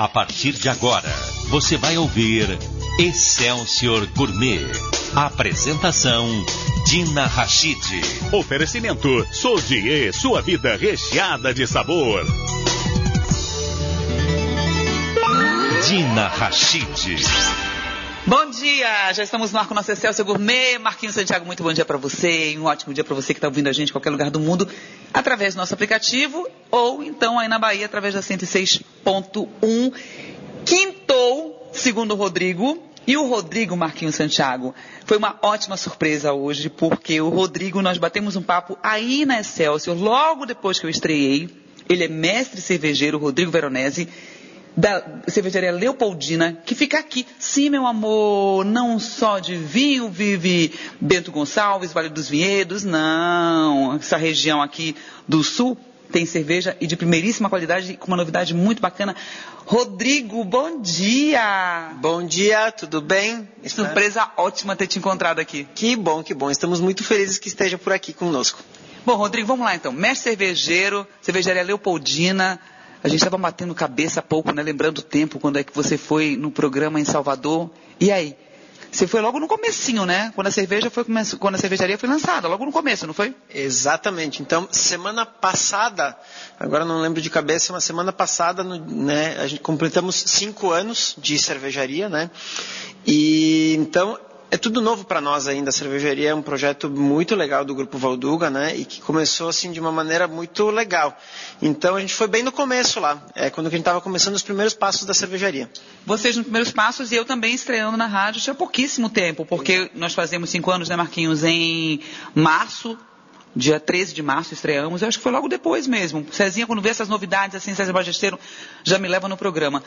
A partir de agora, você vai ouvir Excelsior Gourmet. Apresentação Dina Rachid. Oferecimento Sodier, sua vida recheada de sabor. Dina Rachid. Bom dia! Já estamos no ar com o nosso Excelsior Gourmet. Marquinhos Santiago, muito bom dia para você. Um ótimo dia para você que está ouvindo a gente em qualquer lugar do mundo, através do nosso aplicativo ou então aí na Bahia, através da 106.1. Quintou, segundo o Rodrigo. E o Rodrigo Marquinhos Santiago foi uma ótima surpresa hoje, porque o Rodrigo, nós batemos um papo aí na Excelsior, logo depois que eu estreiei. Ele é mestre cervejeiro, Rodrigo Veronese da cervejaria Leopoldina, que fica aqui. Sim, meu amor, não só de vinho vive Bento Gonçalves, Vale dos Vinhedos, não. Essa região aqui do sul tem cerveja e de primeiríssima qualidade, com uma novidade muito bacana. Rodrigo, bom dia! Bom dia, tudo bem? Surpresa ótima ter te encontrado aqui. Que bom, que bom. Estamos muito felizes que esteja por aqui conosco. Bom, Rodrigo, vamos lá então. Mestre cervejeiro, cervejaria Leopoldina. A gente estava batendo cabeça há pouco, né? Lembrando o tempo, quando é que você foi no programa em Salvador. E aí? Você foi logo no comecinho, né? Quando a cerveja foi quando a cervejaria foi lançada, logo no começo, não foi? Exatamente. Então, semana passada, agora não lembro de cabeça, mas semana passada, né, a gente completamos cinco anos de cervejaria, né? E então é tudo novo para nós ainda. A cervejaria é um projeto muito legal do Grupo Valduga, né? E que começou assim de uma maneira muito legal. Então a gente foi bem no começo lá, é quando a gente estava começando os primeiros passos da cervejaria. Vocês nos primeiros passos e eu também estreando na rádio tinha pouquíssimo tempo, porque nós fazemos cinco anos, né, Marquinhos, em março dia 13 de março estreamos, eu acho que foi logo depois mesmo. Cezinha, quando vê essas novidades, assim, César Bagesteiro já me leva no programa.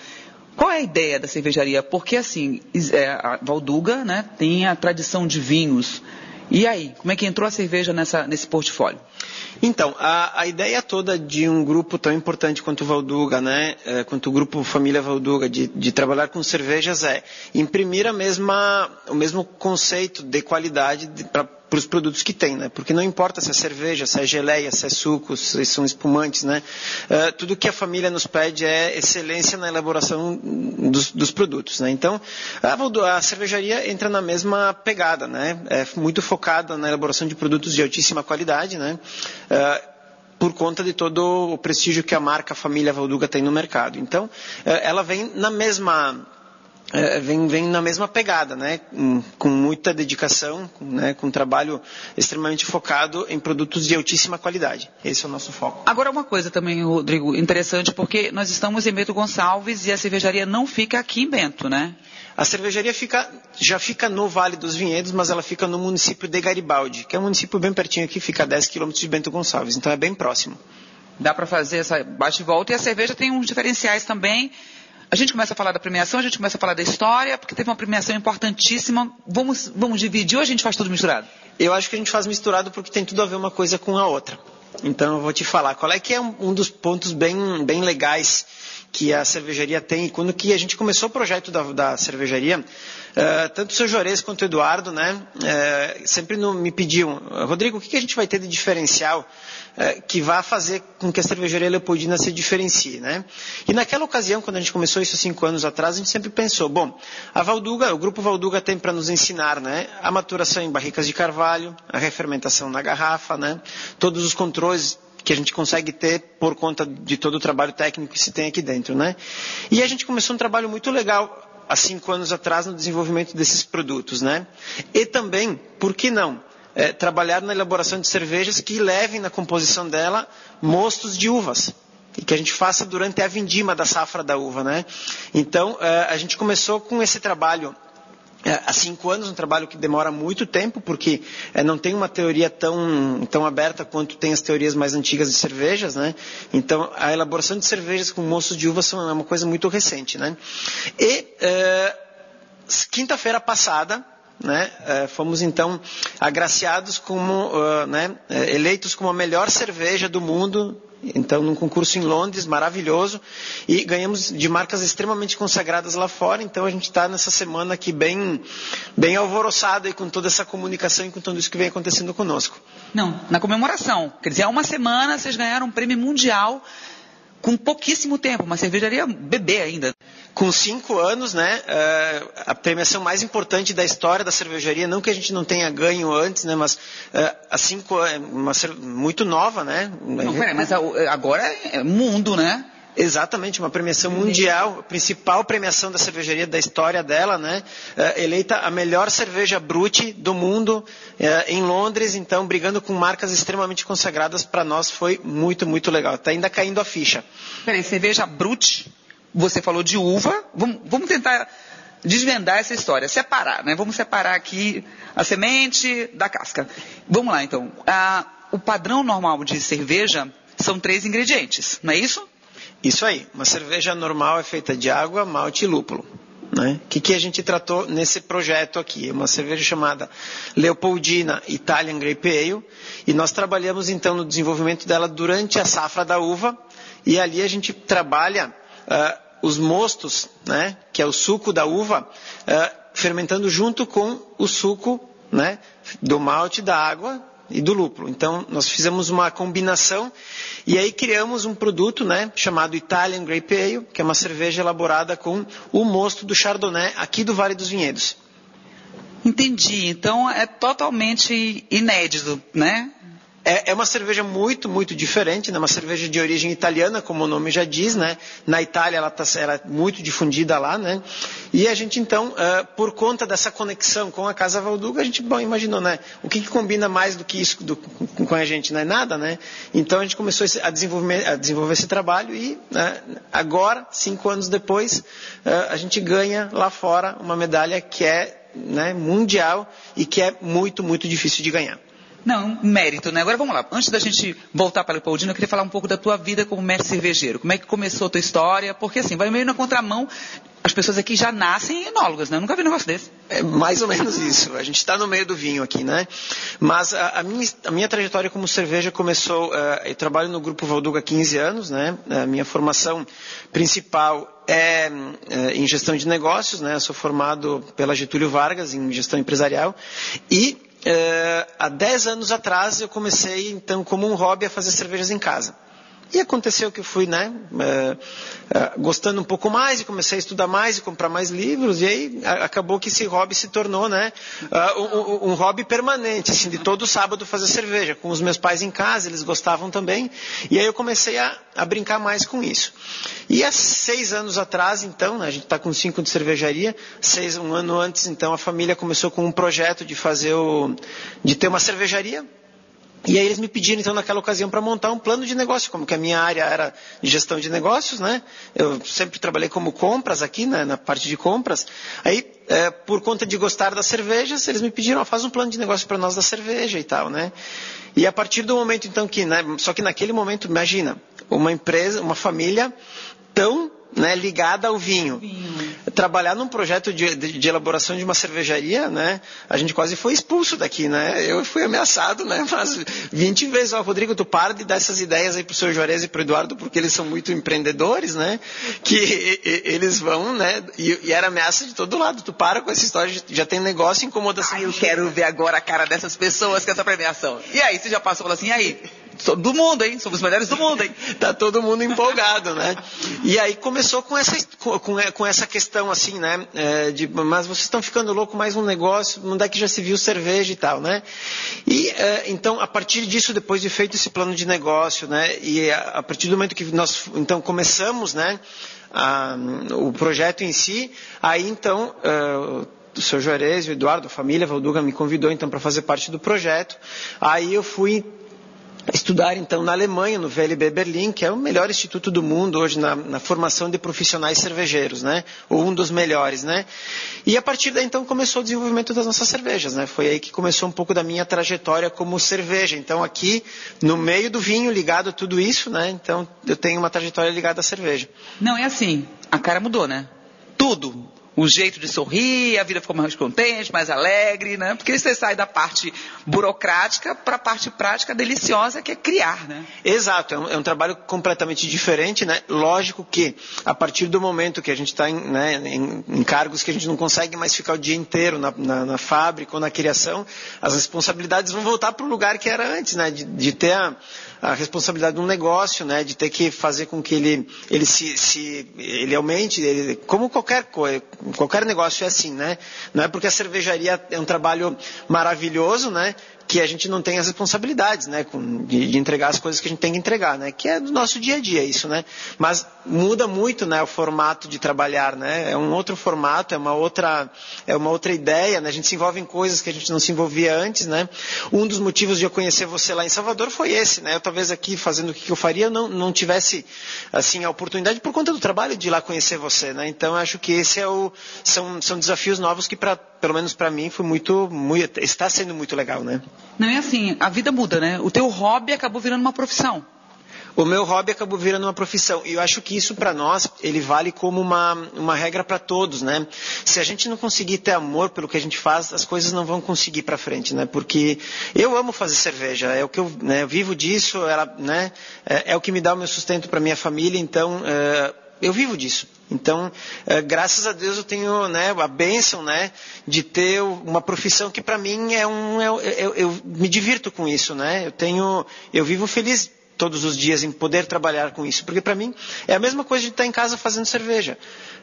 Qual é a ideia da cervejaria? Porque, assim, é, a Valduga né, tem a tradição de vinhos. E aí, como é que entrou a cerveja nessa, nesse portfólio? Então, a, a, ideia toda de um grupo tão importante quanto o Valduga, né, é, quanto o grupo Família Valduga, de, de, trabalhar com cervejas é imprimir a mesma, o mesmo conceito de qualidade para para os produtos que tem, né? Porque não importa se é cerveja, se é geleia, se é suco, se são espumantes, né? Uh, tudo que a família nos pede é excelência na elaboração dos, dos produtos, né? Então, a, a, cervejaria entra na mesma pegada, né? É muito focada na elaboração de produtos de altíssima qualidade, né? Uh, por conta de todo o prestígio que a marca Família Valduga tem no mercado. Então, ela vem na mesma é, vem, vem na mesma pegada, né? com muita dedicação, né? com um trabalho extremamente focado em produtos de altíssima qualidade. Esse é o nosso foco. Agora uma coisa também, Rodrigo, interessante, porque nós estamos em Bento Gonçalves e a cervejaria não fica aqui em Bento, né? A cervejaria fica, já fica no Vale dos Vinhedos, mas ela fica no município de Garibaldi, que é um município bem pertinho aqui, fica a 10 quilômetros de Bento Gonçalves, então é bem próximo. Dá para fazer essa bate e volta e a cerveja tem uns diferenciais também a gente começa a falar da premiação, a gente começa a falar da história, porque teve uma premiação importantíssima. Vamos, vamos dividir ou a gente faz tudo misturado? Eu acho que a gente faz misturado porque tem tudo a ver uma coisa com a outra. Então eu vou te falar qual é que é um, um dos pontos bem, bem legais que a cervejaria tem. Quando que a gente começou o projeto da, da cervejaria, uh, tanto o seu Jores quanto o Eduardo, né, uh, sempre no, me pediam, Rodrigo, o que, que a gente vai ter de diferencial é, que vá fazer com que a cervejaria Leopoldina se diferencie, né? E naquela ocasião, quando a gente começou isso cinco anos atrás, a gente sempre pensou, bom, a Valduga, o grupo Valduga tem para nos ensinar, né? A maturação em barricas de carvalho, a refermentação na garrafa, né? Todos os controles que a gente consegue ter por conta de todo o trabalho técnico que se tem aqui dentro, né? E a gente começou um trabalho muito legal há cinco anos atrás no desenvolvimento desses produtos, né? E também, por que não? é, trabalhar na elaboração de cervejas que levem na composição dela mostos de uvas e que a gente faça durante a vindima da safra da uva, né? Então é, a gente começou com esse trabalho há cinco anos, um trabalho que demora muito tempo, porque é, não tem uma teoria tão, tão aberta quanto tem as teorias mais antigas de cervejas, né? Então, a elaboração de cervejas com mostos de uva é uma coisa muito recente, né? E, é, quinta-feira passada, né, fomos então agraciados como, né, eleitos como a melhor cerveja do mundo, então num concurso em Londres, maravilhoso, e ganhamos de marcas extremamente consagradas lá fora, então a gente está nessa semana aqui bem, bem alvoroçado aí com toda essa comunicação e com tudo isso que vem acontecendo conosco. Não, na comemoração, quer dizer, há uma semana vocês ganharam um prêmio mundial com pouquíssimo tempo, uma cervejaria bebê ainda. Com cinco anos, né, uh, a premiação mais importante da história da cervejaria, não que a gente não tenha ganho antes, né, mas a cinco, uma, muito nova, né. Não, peraí, mas agora é mundo, né? Exatamente, uma premiação mundial, a principal premiação da cervejaria da história dela, né? É, eleita a melhor cerveja brute do mundo é, em Londres, então brigando com marcas extremamente consagradas para nós foi muito, muito legal. Está ainda caindo a ficha. Peraí, cerveja brute, você falou de uva, vamos, vamos tentar desvendar essa história, separar, né? Vamos separar aqui a semente da casca. Vamos lá, então. Ah, o padrão normal de cerveja são três ingredientes, não é isso? Isso aí. Uma cerveja normal é feita de água, malte e lúpulo. Né? O que, que a gente tratou nesse projeto aqui? É uma cerveja chamada Leopoldina Italian Grape Ale. E nós trabalhamos então no desenvolvimento dela durante a safra da uva. E ali a gente trabalha uh, os mostos, né? que é o suco da uva, uh, fermentando junto com o suco né? do malte, da água e do lúpulo. Então, nós fizemos uma combinação e aí criamos um produto né, chamado Italian Grape Ale, que é uma cerveja elaborada com o mosto do Chardonnay aqui do Vale dos Vinhedos. Entendi. Então, é totalmente inédito, né? É, é, uma cerveja muito, muito diferente, né? uma cerveja de origem italiana, como o nome já diz, né? Na Itália ela, está ela é muito difundida lá, né? E a gente então, uh, por conta dessa conexão com a Casa Valduga, a gente, bom, imaginou, né? O que, que combina mais do que isso do, com a gente, não é nada, né? Então a gente começou a desenvolver, a desenvolver esse trabalho e né, agora, cinco anos depois, uh, a gente ganha lá fora uma medalha que é né, mundial e que é muito, muito difícil de ganhar. Não, mérito, né? Agora vamos lá. Antes da gente voltar para o Leopoldino, eu queria falar um pouco da tua vida como mestre cervejeiro. Como é que começou a tua história? Porque assim, vai meio na contramão. As pessoas aqui já nascem enólogas, né? Eu nunca vi um negócio desse. É mais ou menos isso. A gente está no meio do vinho aqui, né? Mas a, a, minha, a minha, trajetória como cerveja começou. Uh, eu trabalho no Grupo Valduga há 15 anos, né? A minha formação principal é uh, em gestão de negócios, né? Eu sou formado pela Getúlio Vargas em gestão empresarial e é, há 10 anos atrás eu comecei, então, como um hobby a fazer cervejas em casa. E aconteceu que eu fui, né, é, é, gostando um pouco mais e comecei a estudar mais e comprar mais livros e aí acabou que esse hobby se tornou, né, uh, um, um, hobby permanente, assim, de todo sábado fazer cerveja com os meus pais em casa, eles gostavam também e aí eu comecei a, a brincar mais com isso. E há seis anos atrás, então, né, a gente está com cinco de cervejaria, seis, um ano antes, então, a família começou com um projeto de fazer o, de ter uma cervejaria e aí eles me pediram, então, naquela ocasião, para montar um plano de negócio, como que a minha área era de gestão de negócios, né? Eu sempre trabalhei como compras aqui, né, na parte de compras. Aí, é, por conta de gostar das cervejas, eles me pediram, faz um plano de negócio para nós da cerveja e tal, né? E a partir do momento, então, que, né, só que naquele momento, imagina, uma empresa, uma família tão né, ligada ao vinho. vinho. Trabalhar num projeto de, de, de, elaboração de uma cervejaria, né, a gente quase foi expulso daqui, né? Eu fui ameaçado, né, mas 20 vezes, ó, Rodrigo, tu para de dar essas ideias aí pro seu Juarez e pro Eduardo, porque eles são muito empreendedores, né, que e, e, eles vão, né, e, e, era ameaça de todo lado, tu para com essa história, já tem negócio, incomoda Ah, eu quero ver agora a cara dessas pessoas com essa premiação. E aí, você já passou assim, e aí? Do mundo, hein? Somos os melhores do mundo, hein? tá todo mundo empolgado, né? E aí começou com essa, com, com essa questão assim, né? É, de, mas vocês estão ficando louco mais um negócio, onde é que já se viu cerveja e tal, né? E é, então, a partir disso, depois de feito esse plano de negócio, né? E a, a partir do momento que nós então começamos, né? A, o projeto em si, aí então uh, o seu Juarez, o Eduardo, a família Valduga me convidou então para fazer parte do projeto. Aí eu fui estudar então na Alemanha, no VLB Berlim, que é o melhor instituto do mundo hoje na, na, formação de profissionais cervejeiros, né? Ou um dos melhores, né? E a partir daí então começou o desenvolvimento das nossas cervejas, né? Foi aí que começou um pouco da minha trajetória como cerveja. Então aqui no meio do vinho ligado a tudo isso, né? Então eu tenho uma trajetória ligada à cerveja. Não é assim. A cara mudou, né? Tudo o jeito de sorrir, a vida ficou mais contente, mais alegre, né? Porque você sai da parte burocrática para a parte prática deliciosa que é criar, né? Exato, é um, é um, trabalho completamente diferente, né? Lógico que a partir do momento que a gente está em, né, em, em, cargos que a gente não consegue mais ficar o dia inteiro na, na, na fábrica ou na criação, as responsabilidades vão voltar para o lugar que era antes, né? De, de ter a, a responsabilidade de um negócio, né, de ter que fazer com que ele, ele se, se ele aumente, ele, como qualquer coisa, qualquer negócio é assim, né? Não é porque a cervejaria é um trabalho maravilhoso, né? Que a gente não tem as responsabilidades, né, de, entregar as coisas que a gente tem que entregar, né, que é do nosso dia a dia isso, né. Mas muda muito, né, o formato de trabalhar, né. É um outro formato, é uma outra, é uma outra ideia, né. A gente se envolve em coisas que a gente não se envolvia antes, né. Um dos motivos de eu conhecer você lá em Salvador foi esse, né. Eu talvez aqui fazendo o que eu faria não, não tivesse assim a oportunidade por conta do trabalho de ir lá conhecer você, né. Então acho que esse é o são são desafios novos que para pelo menos para mim foi muito, muito está sendo muito legal, né. Não é assim, a vida muda, né? O teu hobby acabou virando uma profissão. O meu hobby acabou virando uma profissão. E eu acho que isso para nós, ele vale como uma, uma regra para todos, né? Se a gente não conseguir ter amor pelo que a gente faz, as coisas não vão conseguir para frente, né? Porque eu amo fazer cerveja, é o que eu, né, eu vivo disso, ela, né, é, é, o que me dá o meu sustento para minha família, então é, eu vivo disso. Então, é, graças a Deus eu tenho né, a bênção né, de ter uma profissão que para mim é um. É, eu, eu, me divirto com isso, né? Eu tenho. Eu vivo feliz todos os dias em poder trabalhar com isso, porque para mim é a mesma coisa de estar em casa fazendo cerveja.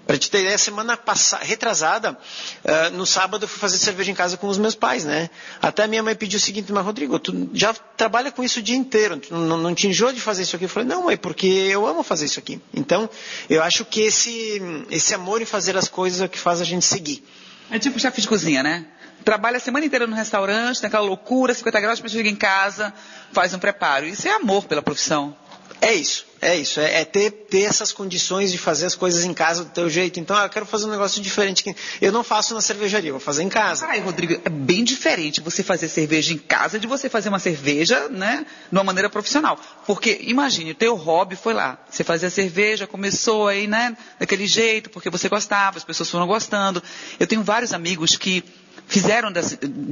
Para te ter ideia, semana passada, retrasada, uh, no sábado eu fui fazer cerveja em casa com os meus pais, né? Até minha mãe pediu o seguinte, mas Rodrigo, tu já trabalha com isso o dia inteiro, tu não, não te enjoa de fazer isso aqui? Eu falei, não, mãe, porque eu amo fazer isso aqui. Então, eu acho que esse, esse amor em fazer as coisas é o que faz a gente seguir. É tipo chefe de cozinha, né? Trabalha a semana inteira no restaurante, tem aquela loucura, 50 graus, depois chega em casa, faz um preparo. Isso é amor pela profissão. É isso, é isso. É, é, ter, ter essas condições de fazer as coisas em casa do teu jeito. Então, ah, eu quero fazer um negócio diferente. Que eu não faço na cervejaria, vou fazer em casa. Ai, Rodrigo, é bem diferente você fazer cerveja em casa de você fazer uma cerveja, né, de uma maneira profissional. Porque, imagine, o teu hobby foi lá. Você fazia cerveja, começou aí, né, daquele jeito, porque você gostava, as pessoas foram gostando. Eu tenho vários amigos que fizeram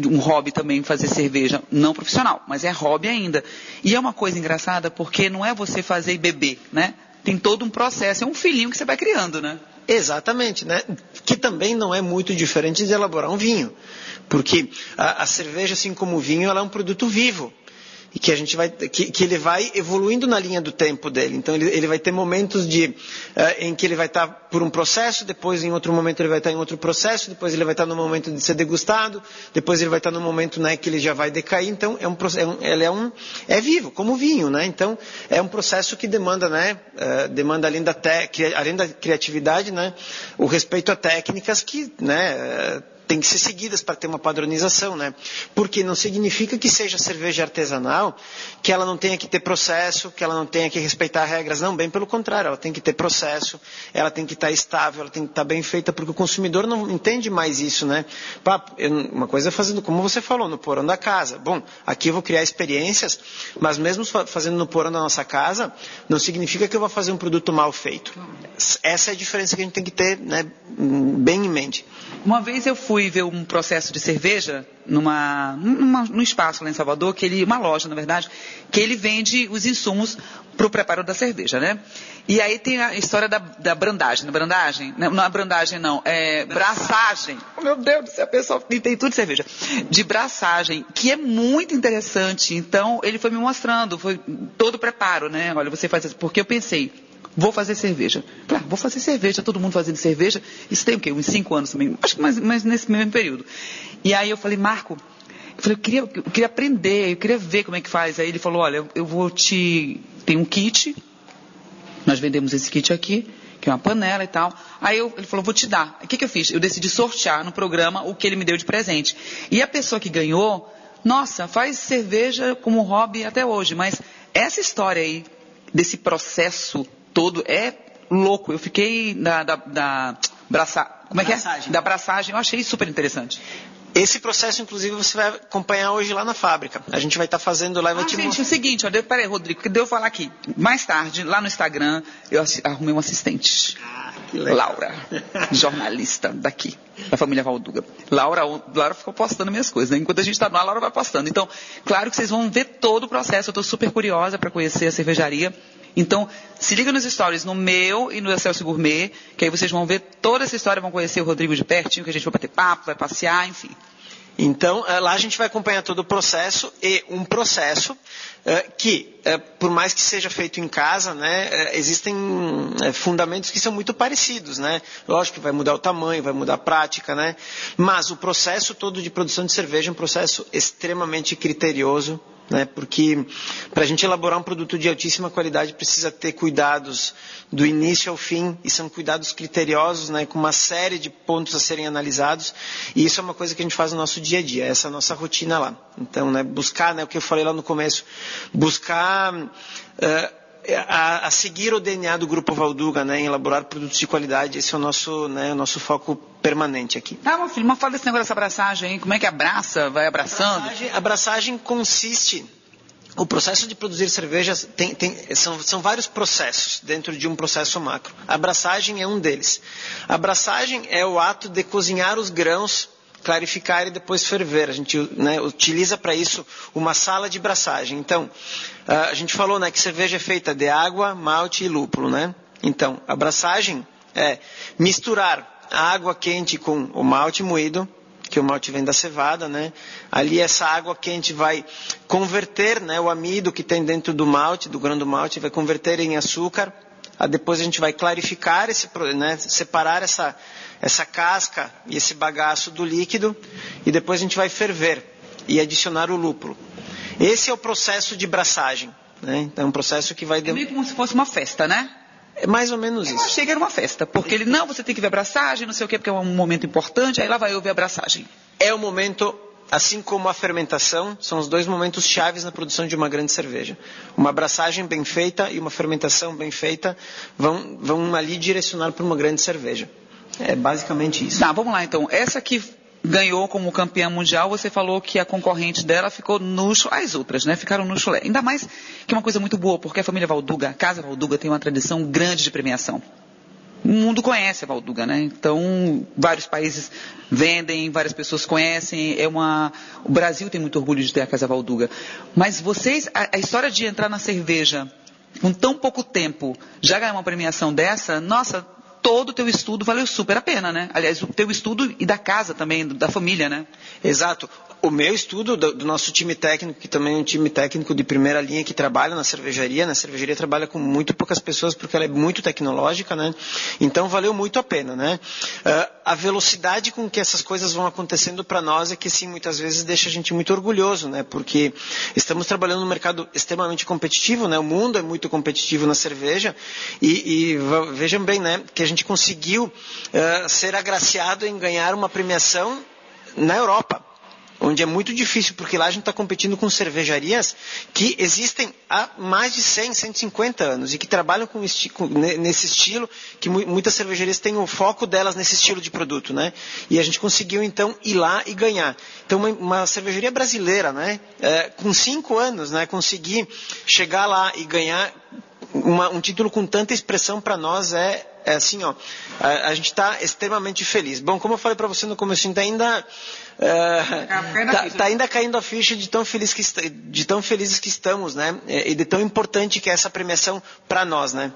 um hobby também fazer cerveja, não profissional, mas é hobby ainda. E é uma coisa engraçada porque não é você fazer e beber, né? Tem todo um processo, é um filhinho que você vai criando, né? Exatamente, né? Que também não é muito diferente de elaborar um vinho. Porque a, a cerveja, assim como o vinho, ela é um produto vivo e que a gente vai que, que, ele vai evoluindo na linha do tempo dele. Então ele, ele vai ter momentos de uh, em que ele vai estar tá por um processo, depois em outro momento ele vai estar tá em outro processo, depois ele vai estar tá no momento de ser degustado, depois ele vai estar no momento né, que ele já vai decair. Então é um, é um ele é um é vivo como vinho, né? Então é um processo que demanda né uh, demanda além da te, além da criatividade, né o respeito a técnicas que né uh, tem que ser seguidas para ter uma padronização, né? Porque não significa que seja cerveja artesanal, que ela não tenha que ter processo, que ela não tenha que respeitar regras, não, bem pelo contrário, ela tem que ter processo, ela tem que estar estável, ela tem que estar bem feita, porque o consumidor não entende mais isso, né? Uma coisa é fazendo, como você falou, no porão da casa. Bom, aqui eu vou criar experiências, mas mesmo fazendo no porão da nossa casa, não significa que eu vou fazer um produto mal feito. Essa é a diferença que a gente tem que ter, né, bem em mente. Uma vez eu fui ver um processo de cerveja numa, numa, num espaço lá em Salvador, que ele, uma loja, na verdade, que ele vende os insumos para o preparo da cerveja, né? E aí tem a história da, da brandagem. Da brandagem? Não, não é brandagem, não. É braçagem. Oh, meu Deus do céu, pessoal, tem tudo de cerveja. De braçagem, que é muito interessante. Então, ele foi me mostrando, foi todo o preparo, né? Olha, você faz isso. Porque eu pensei, Vou fazer cerveja. Claro, vou fazer cerveja, todo mundo fazendo cerveja. Isso tem o quê? Uns cinco anos também. Acho que mais, mais nesse mesmo período. E aí eu falei, Marco, eu falei, eu queria, eu queria aprender, eu queria ver como é que faz. Aí ele falou, olha, eu vou te. Tem um kit, nós vendemos esse kit aqui, que é uma panela e tal. Aí eu, ele falou, vou te dar. O que, que eu fiz? Eu decidi sortear no programa o que ele me deu de presente. E a pessoa que ganhou, nossa, faz cerveja como hobby até hoje, mas essa história aí, desse processo todo é louco. Eu fiquei da, da, da braça, como é braçagem. que é? Da braçagem. Eu achei super interessante. Esse processo, inclusive, você vai acompanhar hoje lá na fábrica. A gente vai estar tá fazendo lá. Ah, gente, mostrar. é o seguinte, ó, peraí, Rodrigo, que deu falar aqui. Mais tarde, lá no Instagram, eu arrumei um assistente. Ah, que legal. Laura, jornalista daqui, da família Valduga. Laura, Laura ficou postando minhas coisas. Né? Enquanto a gente está no ar, Laura vai postando. Então, claro que vocês vão ver todo o processo. Eu estou super curiosa para conhecer a cervejaria. Então, se liga nos stories no meu e no Excelsior Gourmet, que aí vocês vão ver toda essa história, vão conhecer o Rodrigo de pertinho, que a gente vai bater papo, vai passear, enfim. Então, eh, lá a gente vai acompanhar todo o processo e um processo que é, por mais que seja feito em casa, né, é, existem fundamentos que são muito parecidos, né? Lógico que vai mudar o tamanho, vai mudar a prática, né? Mas o processo todo de produção de cerveja é um processo extremamente criterioso, né? Porque para a gente elaborar um produto de altíssima qualidade precisa ter cuidados do início ao fim e são cuidados criteriosos, né? Com uma série de pontos a serem analisados e isso é uma coisa que a gente faz no nosso dia a dia, essa é a nossa rotina lá. Então, né? Buscar, né? O que eu falei lá no começo, buscar uh, a, a, seguir o DNA do Grupo Valduga, né, em elaborar produtos de qualidade. Esse é o nosso, né, o nosso foco permanente aqui. Ah, meu filho, mas fala desse negócio dessa abraçagem, hein? Como é que abraça? Vai abraçando? Abraçagem, abraçagem consiste o processo de produzir cervejas tem, tem, são, são, vários processos dentro de um processo macro. A abraçagem é um deles. A abraçagem é o ato de cozinhar os grãos clarificar e depois ferver. A gente né, utiliza para isso uma sala de braçagem. Então, a gente falou né, que cerveja é feita de água, malte e lúpulo. Né? Então, a braçagem é misturar a água quente com o malte moído, que o malte vem da cevada, né? Ali essa água quente vai converter, né, o amido que tem dentro do malte, do grão do malte, vai converter em açúcar. Depois a gente vai clarificar esse, né, separar essa essa casca e esse bagaço do líquido e depois a gente vai ferver e adicionar o lúpulo. Esse é o processo de braçagem. Né? Então é um processo que vai... É meio como se fosse uma festa, né? É mais ou menos isso. Eu achei que era uma festa, porque ele, não, você tem que ver a abraçagem, não sei o quê, porque é um momento importante, aí lá vai eu ver a abraçagem. É o momento, assim como a fermentação, são os dois momentos chaves na produção de uma grande cerveja. Uma abraçagem bem feita e uma fermentação bem feita vão, vão ali direcionar para uma grande cerveja. É basicamente isso. Tá, vamos lá então. Essa que ganhou como campeã mundial, você falou que a concorrente dela ficou no as outras, né? Ficaram no chulé. Ainda mais que é uma coisa muito boa, porque a família Valduga, a casa Valduga tem uma tradição grande de premiação. O mundo conhece a Valduga, né? Então, vários países vendem, várias pessoas conhecem. É uma, o Brasil tem muito orgulho de ter a casa Valduga. Mas vocês, a, a história de entrar na cerveja com tão pouco tempo, já ganhar uma premiação dessa, nossa, todo o teu estudo valeu super a pena, né? Aliás, o teu estudo e da casa também, da família, né? Exato o meu estudo do, do, nosso time técnico, que também é um time técnico de primeira linha que trabalha na cervejaria, na cervejaria trabalha com muito poucas pessoas porque ela é muito tecnológica, né? Então valeu muito a pena, né? Uh, a velocidade com que essas coisas vão acontecendo para nós é que sim, muitas vezes deixa a gente muito orgulhoso, né? Porque estamos trabalhando num mercado extremamente competitivo, né? O mundo é muito competitivo na cerveja e, e vejam bem, né? Que gente conseguiu uh, ser agraciado em ganhar uma premiação na Europa onde é muito difícil, porque lá a gente está competindo com cervejarias que existem há mais de 100, 150 anos e que trabalham com esti com, nesse estilo, que mu muitas cervejarias têm o foco delas nesse estilo de produto, né? E a gente conseguiu então ir lá e ganhar. Então uma, uma cervejaria brasileira, né? É, com cinco anos, né? Conseguir chegar lá e ganhar uma, um título com tanta expressão para nós é, é assim, ó, a, a gente está extremamente feliz. Bom, como eu falei para você no começo, gente ainda está é, tá ainda caindo a ficha de tão, feliz que, de tão felizes que estamos, né? E de tão importante que é essa premiação para nós, né?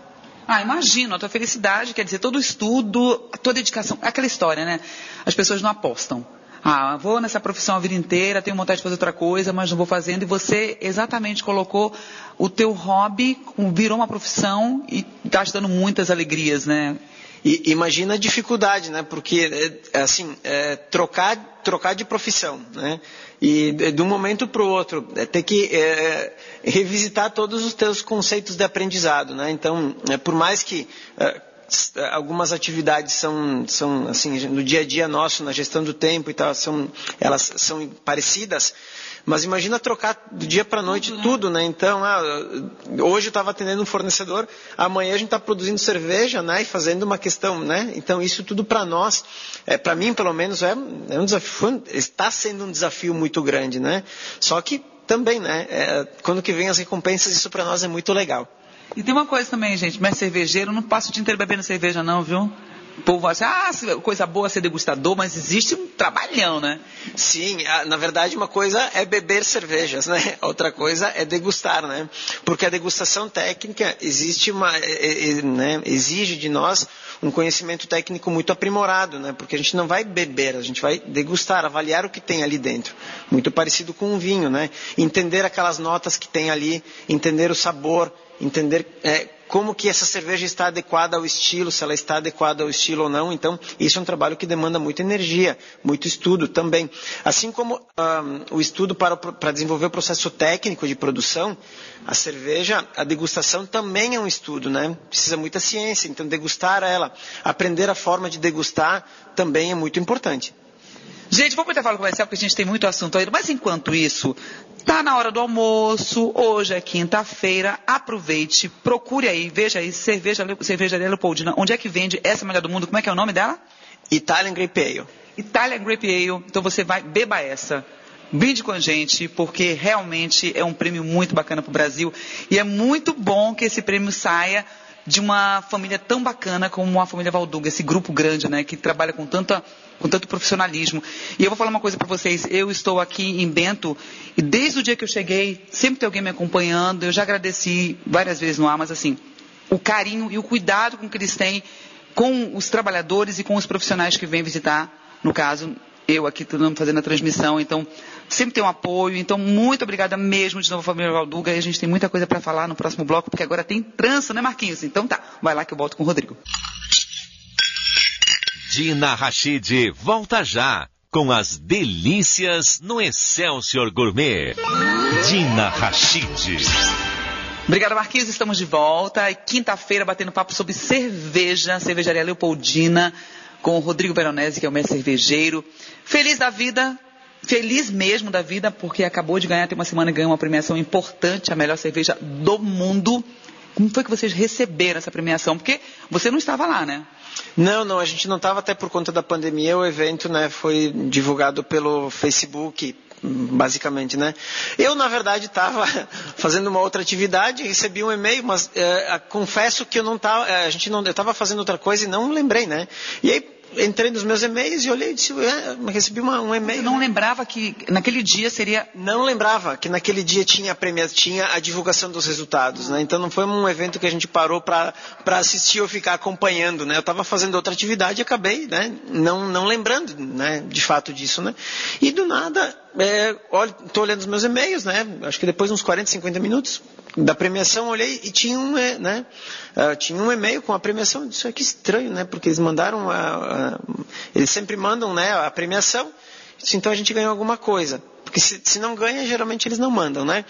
Ah, imagino, a tua felicidade, quer dizer, todo o estudo, a tua dedicação, aquela história, né? As pessoas não apostam. Ah, vou nessa profissão a vida inteira, tenho vontade de fazer outra coisa, mas não vou fazendo. E você exatamente colocou o teu hobby, virou uma profissão e está te dando muitas alegrias, né? E imagina a dificuldade, né? Porque, é, assim, é, trocar, trocar de profissão, né? E de um momento para o outro, é, ter que é, revisitar todos os teus conceitos de aprendizado, né? Então, é, por mais que é, algumas atividades são, são assim no dia a dia nosso na gestão do tempo e tal são elas são parecidas mas imagina trocar do dia para a noite tudo, né? tudo, né? Então, ah, hoje eu estava atendendo um fornecedor, amanhã a gente está produzindo cerveja, né? E fazendo uma questão, né? Então, isso tudo para nós, é, para mim pelo menos, é, é um desafio, está sendo um desafio muito grande, né? Só que também, né? É, quando que vem as recompensas, isso para nós é muito legal. E tem uma coisa também, gente, mas cervejeiro, não passa o dia inteiro bebendo cerveja não, viu? o povo acha, ah, coisa boa ser degustador, mas existe um trabalhão, né? Sim, na verdade uma coisa é beber cervejas, né? Outra coisa é degustar, né? Porque a degustação técnica existe uma, é, é, né? exige de nós um conhecimento técnico muito aprimorado, né? Porque a gente não vai beber, a gente vai degustar, avaliar o que tem ali dentro. Muito parecido com um vinho, né? Entender aquelas notas que tem ali, entender o sabor, entender é, como que essa cerveja está adequada ao estilo, se ela está adequada ao estilo ou não. Então, isso é um trabalho que demanda muita energia, muito estudo também. Assim como um, o estudo para, para desenvolver o processo técnico de produção, a cerveja, a degustação também é um estudo, né? Precisa muita ciência, então degustar ela, aprender a forma de degustar também é muito importante. Gente, vamos intervalo comercial porque a gente tem muito assunto ainda. Mas enquanto isso, tá na hora do almoço, hoje é quinta-feira, aproveite, procure aí, veja aí, cerveja, cervejaria Leopoldina, onde é que vende essa melhor do mundo, como é que é o nome dela? Italian Grape Ale. Italian Grape Ale, então você vai, beba essa. Brinde com a gente, porque realmente é um prêmio muito bacana para o Brasil. E é muito bom que esse prêmio saia de uma família tão bacana como a família Valduga, esse grupo grande, né, que trabalha com tanta com tanto profissionalismo. E eu vou falar uma coisa para vocês, eu estou aqui em Bento e desde o dia que eu cheguei, sempre tem alguém me acompanhando, eu já agradeci várias vezes no ar, mas assim, o carinho e o cuidado com que eles têm com os trabalhadores e com os profissionais que vêm visitar, no caso, eu aqui fazendo a transmissão, então sempre tem um apoio. Então, muito obrigada mesmo de novo, família Valduga. E a gente tem muita coisa para falar no próximo bloco, porque agora tem trança, né, Marquinhos? Então tá, vai lá que eu volto com o Rodrigo. Dina Rachid volta já com as delícias no Excelsior Gourmet. Dina Rachid. Obrigada, Marquinhos. Estamos de volta. Quinta-feira, batendo papo sobre cerveja, cervejaria Leopoldina, com o Rodrigo Veronese, que é o mestre cervejeiro. Feliz da vida, feliz mesmo da vida, porque acabou de ganhar, tem uma semana ganhou uma premiação importante, a melhor cerveja do mundo. Como foi que vocês receberam essa premiação? Porque você não estava lá, né? Não, não, a gente não estava até por conta da pandemia. O evento né, foi divulgado pelo Facebook, basicamente, né? Eu, na verdade, estava fazendo uma outra atividade, recebi um e-mail, mas é, confesso que eu não estava, é, a gente não, eu estava fazendo outra coisa e não lembrei, né? E aí entrei nos meus e-mails e olhei e disse, é, recebi uma, um e-mail. Você não né? lembrava que naquele dia seria. Não lembrava que naquele dia tinha a premia, tinha a divulgação dos resultados, né? Então não foi um evento que a gente parou para assistir ou ficar acompanhando, né? Eu estava fazendo outra atividade e acabei, né? Não, não lembrando, né? De fato disso, né? E do nada, é, estou olhando os meus e-mails, né? Acho que depois de uns 40, 50 minutos, da premiação, olhei e tinha um, né, uh, tinha um e-mail com a premiação. Isso é que estranho, né? Porque eles mandaram, a, a, eles sempre mandam, né, a premiação. Então a gente ganhou alguma coisa. Porque se, se não ganha, geralmente eles não mandam, né?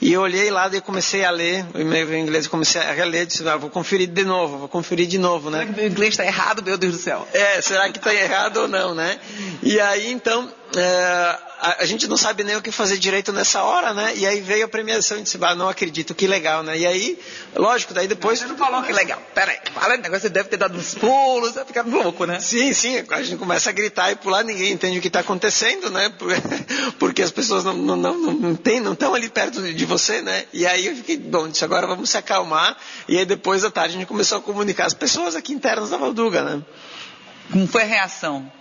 E eu olhei lá e comecei a ler o e-mail em inglês, comecei a reler, disse, ah, vou conferir de novo, vou conferir de novo, né? Será que meu inglês está errado, meu Deus do céu? É, será que está errado ou não, né? E aí, então, é, a, a, gente não sabe nem o que fazer direito nessa hora, né? E aí veio a premiação e disse, ah, não acredito, que legal, né? E aí, lógico, daí depois... Você não falou que legal. Peraí, fala negócio, você deve ter dado uns pulos, vai ficar louco, né? Sim, sim, a gente começa a gritar e pular, ninguém entende o que está acontecendo, né? Porque as pessoas não, não, não, não, tem, não estão ali perto de você, né? E aí eu fiquei, bom, disse, agora vamos se acalmar. E aí depois da tarde a gente começou a comunicar as pessoas aqui internas da Valduga, né? Como foi a reação?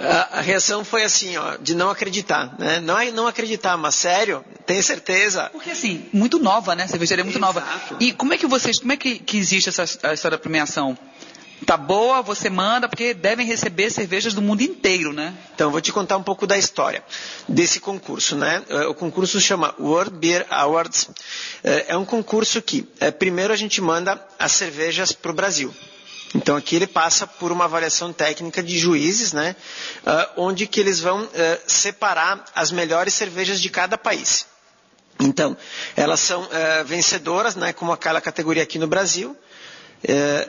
A, reação foi assim, ó, de não acreditar, né? Não é não acreditar, mas sério, tem certeza? Porque assim, muito nova, né? Cervejaria é muito Exato. nova. E como é que vocês, como é que, que existe essa a história da premiação? Tá boa, você manda, porque devem receber cervejas do mundo inteiro, né? Então, vou te contar um pouco da história desse concurso, né? É, o concurso se chama World Beer Awards. É, é um concurso que, é, primeiro, a gente manda as cervejas para o Brasil. Então aqui ele passa por uma avaliação técnica de juízes, né, uh, onde que eles vão uh, separar as melhores cervejas de cada país. Então, elas são uh, vencedoras, né, como aquela categoria aqui no Brasil.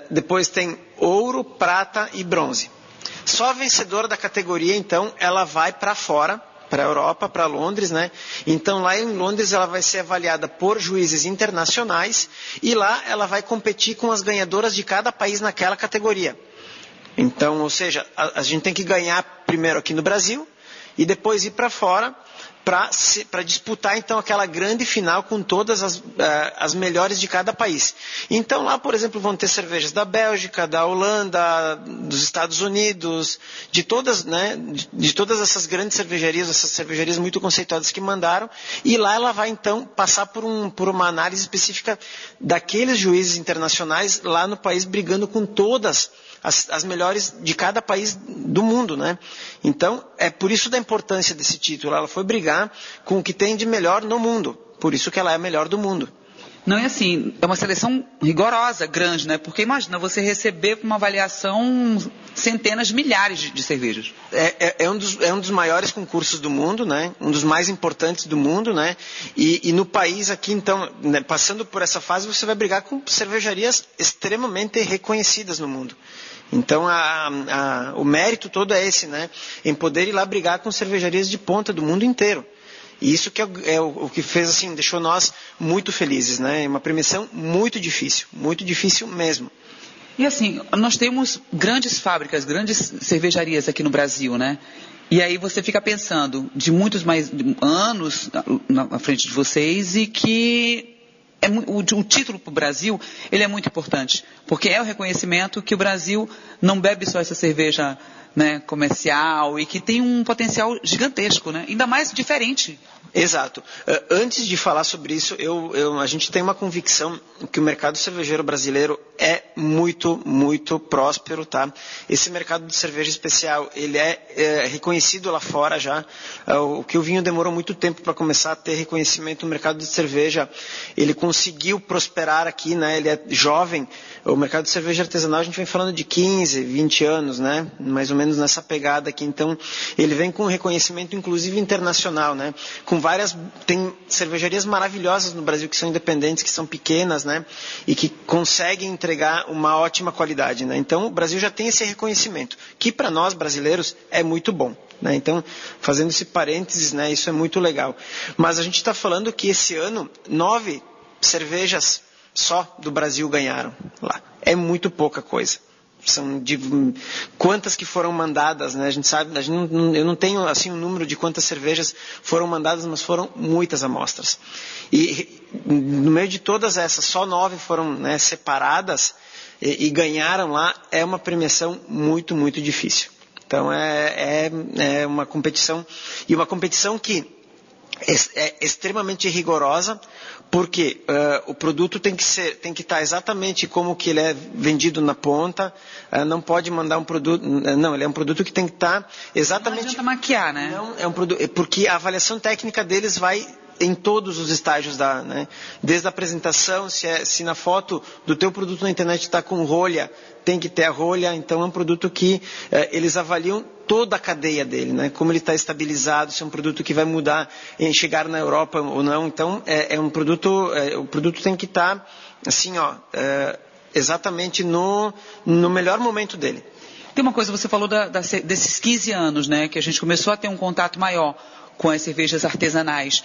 depois tem ouro, prata e bronze. Só a vencedora da categoria, então, ela vai para fora para a Europa, para Londres, né? Então lá em Londres ela vai ser avaliada por juízes internacionais e lá ela vai competir com as ganhadoras de cada país naquela categoria. Então, ou seja, a, a gente tem que ganhar primeiro aqui no Brasil e depois ir para fora para disputar então aquela grande final com todas as, uh, as melhores de cada país. Então lá, por exemplo, vão ter cervejas da Bélgica, da Holanda, dos Estados Unidos, de todas, né, de, de todas essas grandes cervejarias, essas cervejarias muito conceituadas que mandaram, e lá ela vai então passar por, um, por uma análise específica daqueles juízes internacionais lá no país brigando com todas as, as, melhores de cada país do mundo, né? Então, é por isso da importância desse título. Ela foi brigar com o que tem de melhor no mundo. Por isso que ela é a melhor do mundo. Não é assim, é uma seleção rigorosa, grande, né? Porque imagina você receber uma avaliação centenas, milhares de, de cervejas. É, é, é, um dos, é um dos maiores concursos do mundo, né? Um dos mais importantes do mundo, né? E, e no país aqui, então, né, passando por essa fase, você vai brigar com cervejarias extremamente reconhecidas no mundo. Então, a, a, o mérito todo é esse, né? Em poder ir lá brigar com cervejarias de ponta do mundo inteiro. E isso que é, é o, o, que fez assim, deixou nós muito felizes, né? É uma premiação muito difícil, muito difícil mesmo. E assim, nós temos grandes fábricas, grandes cervejarias aqui no Brasil, né? E aí você fica pensando de muitos mais anos na frente de vocês e que é, o, o, título para o Brasil ele é muito importante, porque é o reconhecimento que o Brasil não bebe só essa cerveja né, comercial e que tem um potencial gigantesco, né? ainda mais diferente Exato. Eh, antes de falar sobre isso, eu, eu, a gente tem uma convicção que o mercado cervejeiro brasileiro é muito, muito próspero, tá? Esse mercado de cerveja especial, ele é, é reconhecido lá fora já. Eh, o que o vinho demorou muito tempo para começar a ter reconhecimento no mercado de cerveja, ele conseguiu prosperar aqui, né? Ele é jovem. O mercado de cerveja artesanal, a gente vem falando de 15, 20 anos, né? Mais ou menos nessa pegada aqui. Então, ele vem com reconhecimento, inclusive internacional, né? Com várias, tem cervejarias maravilhosas no Brasil que são independentes, que são pequenas, né? E que conseguem entregar uma ótima qualidade, né? Então, o Brasil já tem esse reconhecimento, que para nós brasileiros é muito bom. Né? Então, fazendo esse parênteses, né, isso é muito legal. Mas a gente está falando que esse ano, nove cervejas só do Brasil ganharam lá. É muito pouca coisa são de quantas que foram mandadas, né? A gente sabe, a gente não, eu não tenho assim um número de quantas cervejas foram mandadas, mas foram muitas amostras. E no meio de todas essas, só nove foram né, separadas e, e, ganharam lá. É uma premiação muito, muito difícil. Então é, é, é uma competição e uma competição que é, é extremamente rigorosa, porque uh, o produto tem que ser, tem que estar exatamente como que ele é vendido na ponta. Uh, não pode mandar um produto, não, ele é um produto que tem que estar exatamente. Não adianta maquiar, né? Não, é um produto, porque a avaliação técnica deles vai em todos os estágios da, né? Desde a apresentação, se, é, se na foto do teu produto na internet está com rolha, tem que ter a rolha. Então é um produto que eh, eles avaliam toda a cadeia dele, né? Como ele está estabilizado, se é um produto que vai mudar em chegar na Europa ou não. Então é, é um produto, é, o produto tem que estar tá, assim, ó, é, exatamente no, no melhor momento dele. Tem uma coisa, você falou da, da, desses 15 anos, né? Que a gente começou a ter um contato maior com as cervejas artesanais.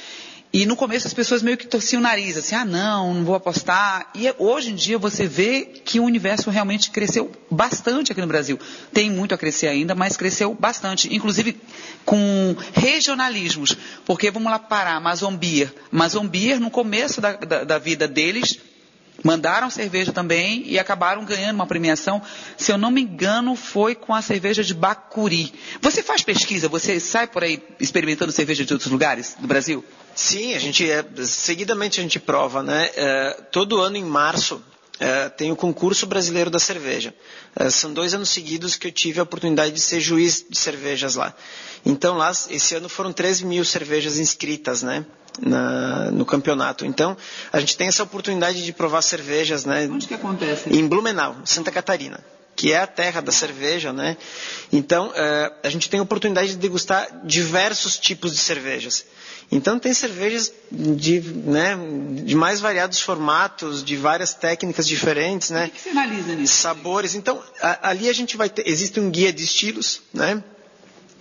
E no começo as pessoas meio que torciam o nariz, assim, ah não, não vou apostar. E hoje em dia você vê que o universo realmente cresceu bastante aqui no Brasil. Tem muito a crescer ainda, mas cresceu bastante. Inclusive com regionalismos. Porque vamos lá parar. Amazon Beer, no começo da, da, da vida deles, Mandaram cerveja também e acabaram ganhando uma premiação. Se eu não me engano, foi com a cerveja de Bacuri. Você faz pesquisa? Você sai por aí experimentando cerveja de outros lugares do Brasil? Sim, a gente é, seguidamente a gente prova, né? É, todo ano em março é, tem o concurso brasileiro da cerveja. É, são dois anos seguidos que eu tive a oportunidade de ser juiz de cervejas lá. Então lá, esse ano foram 13 mil cervejas inscritas, né? Na, no campeonato. Então, a gente tem essa oportunidade de provar cervejas, né? Onde que acontece? Em Blumenau, Santa Catarina que é a terra da cerveja, né? Então, é, a gente tem a oportunidade de degustar diversos tipos de cervejas. Então tem cervejas de, né, de mais variados formatos, de várias técnicas diferentes, né? O que, você analisa nisso? Sabores. Então a, ali a gente vai ter, existe um guia de estilos, né?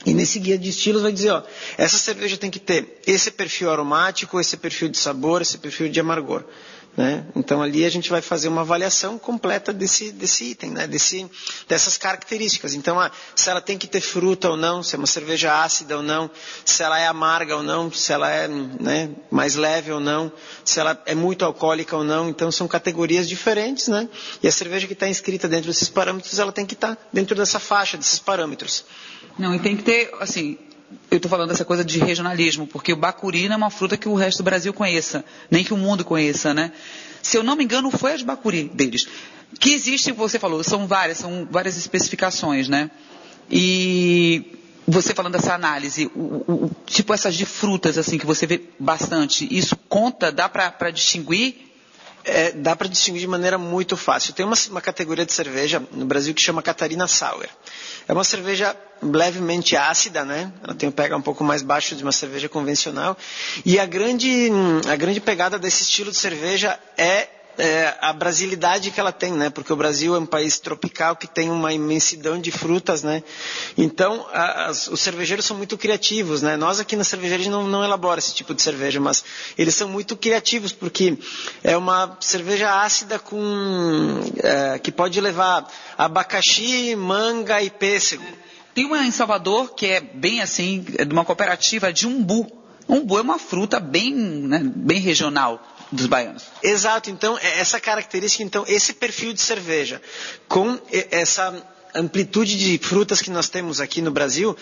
E nesse guia de estilos vai dizer, ó, essa cerveja tem que ter esse perfil aromático, esse perfil de sabor, esse perfil de amargor. Né? Então ali a gente vai fazer uma avaliação completa desse, desse item, né? desse, dessas características. Então, se ela tem que ter fruta ou não, se é uma cerveja ácida ou não, se ela é amarga ou não, se ela é né, mais leve ou não, se ela é muito alcoólica ou não. Então são categorias diferentes, né? E a cerveja que está inscrita dentro desses parâmetros, ela tem que estar tá dentro dessa faixa, desses parâmetros. Não, e tem que ter, assim, eu estou falando dessa coisa de regionalismo, porque o bacuri não é uma fruta que o resto do Brasil conheça, nem que o mundo conheça, né? Se eu não me engano, foi a de bacuri deles. Que existe, você falou, são várias, são várias especificações, né? E você falando dessa análise, o, o, tipo essas de frutas, assim, que você vê bastante, isso conta, dá para distinguir? É, dá para distinguir de maneira muito fácil. Tem uma, uma, categoria de cerveja no Brasil que chama Catarina Sour. É uma cerveja levemente ácida, né? Ela tem um pega um pouco mais baixo de uma cerveja convencional. E a grande, a grande pegada desse estilo de cerveja é é, a brasilidade que ela tem, né? Porque o Brasil é um país tropical que tem uma imensidão de frutas, né? Então, a, as, os cervejeiros são muito criativos, né? Nós aqui na cervejaria não, não elabora esse tipo de cerveja, mas eles são muito criativos porque é uma cerveja ácida com é, que pode levar abacaxi, manga e pêssego. Tem uma em Salvador que é bem assim, é de uma cooperativa de umbu. Umbu é uma fruta bem, né, bem regional dos baianos. Exato, então é essa característica, então esse perfil de cerveja com essa amplitude de frutas que nós temos aqui no Brasil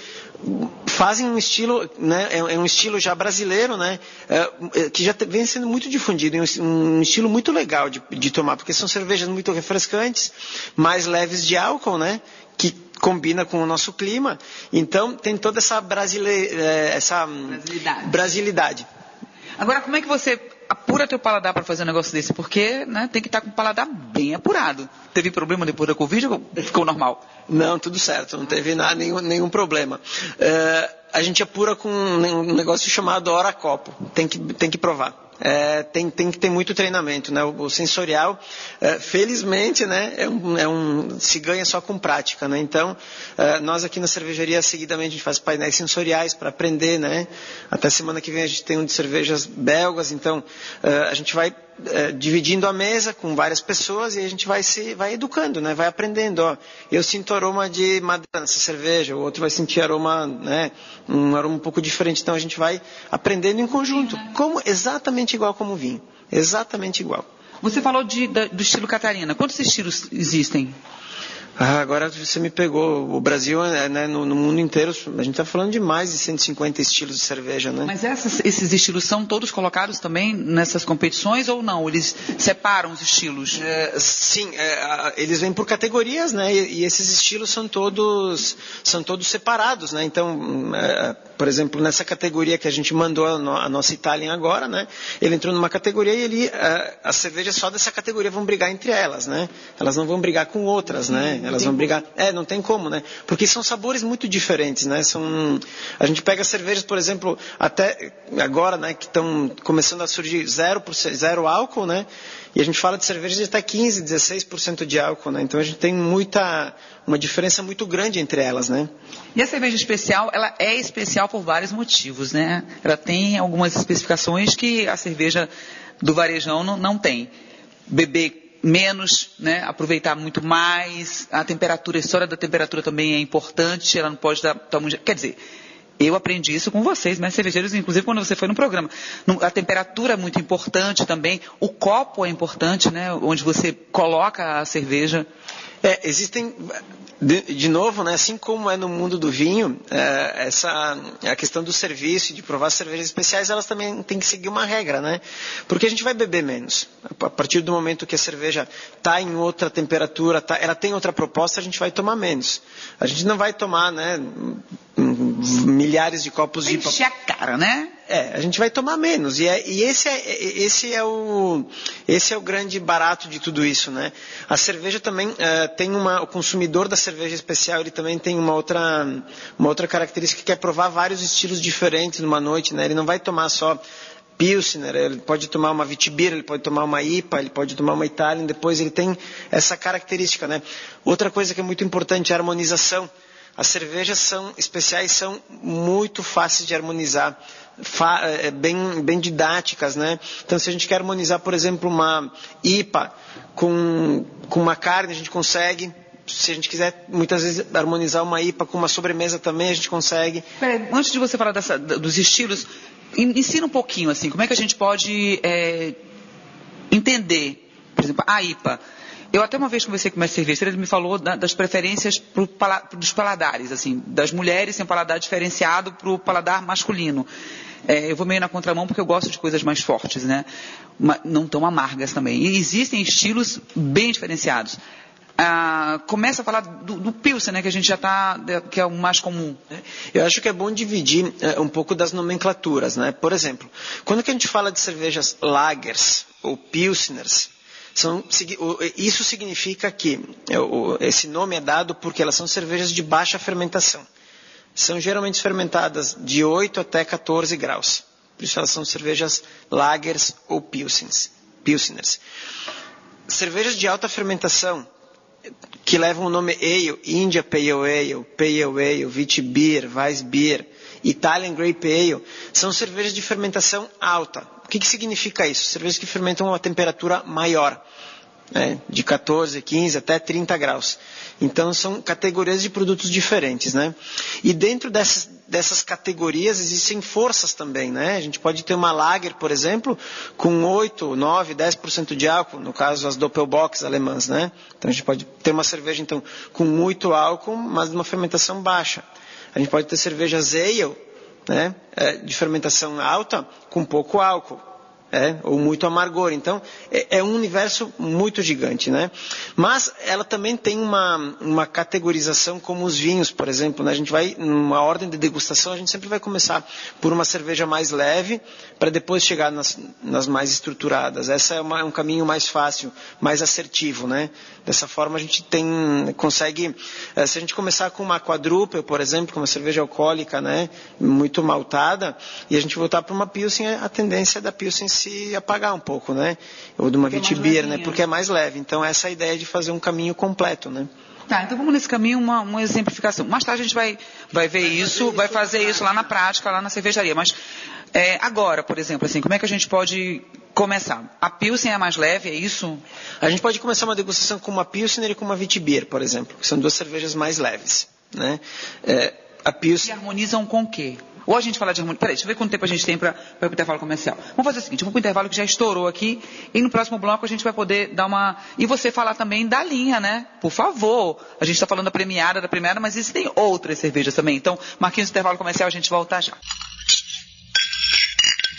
fazem um estilo, né, é, é um estilo já brasileiro, né, é, que já vem sendo muito difundido, um estilo muito legal de, de tomar, porque são cervejas muito refrescantes, mais leves de álcool, né, que combina com o nosso clima. Então tem toda essa, brasile... essa brasilidade. brasilidade. Agora, como é que você apura teu paladar para fazer um negócio desse, porque né, tem que estar tá com o paladar bem apurado. Teve problema depois da Covid ou ficou normal? Não, tudo certo, não teve nada, nenhum, nenhum problema. É, a gente apura com um negócio chamado hora copo, tem que, tem que provar é, tem, tem, que ter muito treinamento, né? O, o sensorial, é, felizmente, né, é um, é um, se ganha só com prática, né? Então, é, nós aqui na cervejaria, seguidamente, a gente faz painéis sensoriais para aprender, né? Até semana que vem a gente tem um de cervejas belgas, então é, a gente vai é, dividindo a mesa com várias pessoas e a gente vai se vai educando, né? Vai aprendendo. Ó, eu sinto aroma de madeira nessa cerveja, o outro vai sentir aroma, né? Um aroma um pouco diferente. Então a gente vai aprendendo em conjunto, como exatamente igual como vinho, exatamente igual. Você falou de, da, do estilo Catarina. Quantos estilos existem? Ah, agora você me pegou. O Brasil, é, né, no, no, mundo inteiro, a gente está falando de mais de 150 estilos de cerveja, né? Mas essas, esses estilos são todos colocados também nessas competições ou não? Eles separam os estilos? É, sim, é, eles vêm por categorias, né? E, e, esses estilos são todos são todos separados, né? Então, é, por exemplo, nessa categoria que a gente mandou a, no, a, nossa Itália agora, né? Ele entrou numa categoria e ele, é, as cervejas só dessa categoria vão brigar entre elas, né? Elas não vão brigar com outras, né? Elas vão brigar. É, não tem como, né? Porque são sabores muito diferentes, né? São... A gente pega cervejas, por exemplo, até agora, né, que estão começando a surgir 0%, zero álcool, né? E a gente fala de cervejas de até 15, 16% de álcool, né? Então a gente tem muita, uma diferença muito grande entre elas, né? E a cerveja especial, ela é especial por vários motivos, né? Ela tem algumas especificações que a cerveja do varejão não, não tem. Beber menos, né, aproveitar muito mais. A temperatura, a história da temperatura também é importante, ela não pode dar, quer dizer, eu aprendi isso com vocês, mas cervejeiros, inclusive quando você foi no programa. A temperatura é muito importante também, o copo é importante, né, onde você coloca a cerveja. É, existem de, de, novo, né, assim como é no mundo do vinho, é, essa a questão do serviço, de provar cervejas especiais, elas também têm que seguir uma regra, né? Porque a gente vai beber menos. A partir do momento que a cerveja está em outra temperatura, tá, ela tem outra proposta, a gente vai tomar menos. A gente não vai tomar, né, milhares de copos de. Encher a cara, né? É, a gente vai tomar menos. E, é, e esse, é, esse, é o, esse é o grande barato de tudo isso, né? A cerveja também uh, tem uma. O consumidor da cerveja especial ele também tem uma outra, uma outra característica que é provar vários estilos diferentes numa noite, né? Ele não vai tomar só Pilsner, ele pode tomar uma Vitibir, ele pode tomar uma IPA, ele pode tomar uma Italian, depois ele tem essa característica, né? Outra coisa que é muito importante é a harmonização As cervejas são especiais, são muito fáceis de harmonizar, é, bem, bem didáticas, né? Então, se a gente quer harmonizar, por exemplo, uma IPA com, com uma carne, a gente consegue. Se a gente quiser, muitas vezes, harmonizar uma IPA com uma sobremesa também, a gente consegue. Peraí, antes de você falar dessa, dos estilos, ensina um pouquinho, assim, como é que a gente pode é, entender, por exemplo, a IPA. Eu até uma vez conversei com mestre cerveja, ele me falou das preferências pro, dos paladares, assim, das mulheres têm um paladar diferenciado para o paladar masculino. É, eu vou meio na contramão porque eu gosto de coisas mais fortes, né? Mas não tão amargas também. E existem estilos bem diferenciados. Ah, começa a falar do, do Pilsen, né, que a gente já está, que é o mais comum. Eu acho que é bom dividir é, um pouco das nomenclaturas. Né? Por exemplo, quando a gente fala de cervejas lagers ou pilsners, são, isso significa que é, esse nome é dado porque elas são cervejas de baixa fermentação. São geralmente fermentadas de 8 até 14 graus. Por isso elas são cervejas lagers ou pilsens, pilsners. Cervejas de alta fermentação, que levam o nome Ale, India Pale Ale, Pale Ale, Witbier, Weissbier, Italian Grape Ale, são cervejas de fermentação alta. O que, que significa isso? Cervejas que fermentam a uma temperatura maior, né? de 14, 15 até 30 graus. Então são categorias de produtos diferentes, né? E dentro dessas, dessas categorias existem forças também, né? A gente pode ter uma lager, por exemplo, com 8, 9, 10% de álcool, no caso as Doppelbox alemãs, né? Então a gente pode ter uma cerveja então com muito álcool, mas de uma fermentação baixa. A gente pode ter cervejas ale, né, é, de fermentação alta, com pouco álcool é, ou muito amargor. Então, é, é, um universo muito gigante, né? Mas ela também tem uma, uma categorização como os vinhos, por exemplo. Né? A gente vai, numa ordem de degustação, a gente sempre vai começar por uma cerveja mais leve, para depois chegar nas, nas, mais estruturadas. Essa é uma, um caminho mais fácil, mais assertivo, né? Dessa forma a gente tem, consegue, é, se a gente começar com uma quadruple, por exemplo, com uma cerveja alcoólica, né? Muito maltada, e a gente voltar para uma Pilsen, a tendência da Pilsen se apagar um pouco, né? Ou de uma Vitibir, né? Porque é mais leve. Então essa é a ideia de fazer um caminho completo, né? Tá, então vamos nesse caminho, uma, uma exemplificação. Mais tarde a gente vai, vai ver isso, vai fazer isso lá na prática, lá na cervejaria. Mas é, agora, por exemplo, assim, como é que a gente pode começar? A Pilsen é mais leve, é isso? A gente pode começar uma degustação com uma Pilsen e com uma Vitibir, por exemplo, que são duas cervejas mais leves. Né? É, a Pilsen... E harmonizam com o quê? Ou a gente fala de harmonia. Peraí, deixa eu ver quanto tempo a gente tem para o intervalo comercial. Vamos fazer o seguinte, vamos para o intervalo que já estourou aqui. E no próximo bloco a gente vai poder dar uma. E você falar também da linha, né? Por favor. A gente está falando da premiada, da premiada, mas existem outras cervejas também. Então, Marquinhos, intervalo comercial, a gente volta já.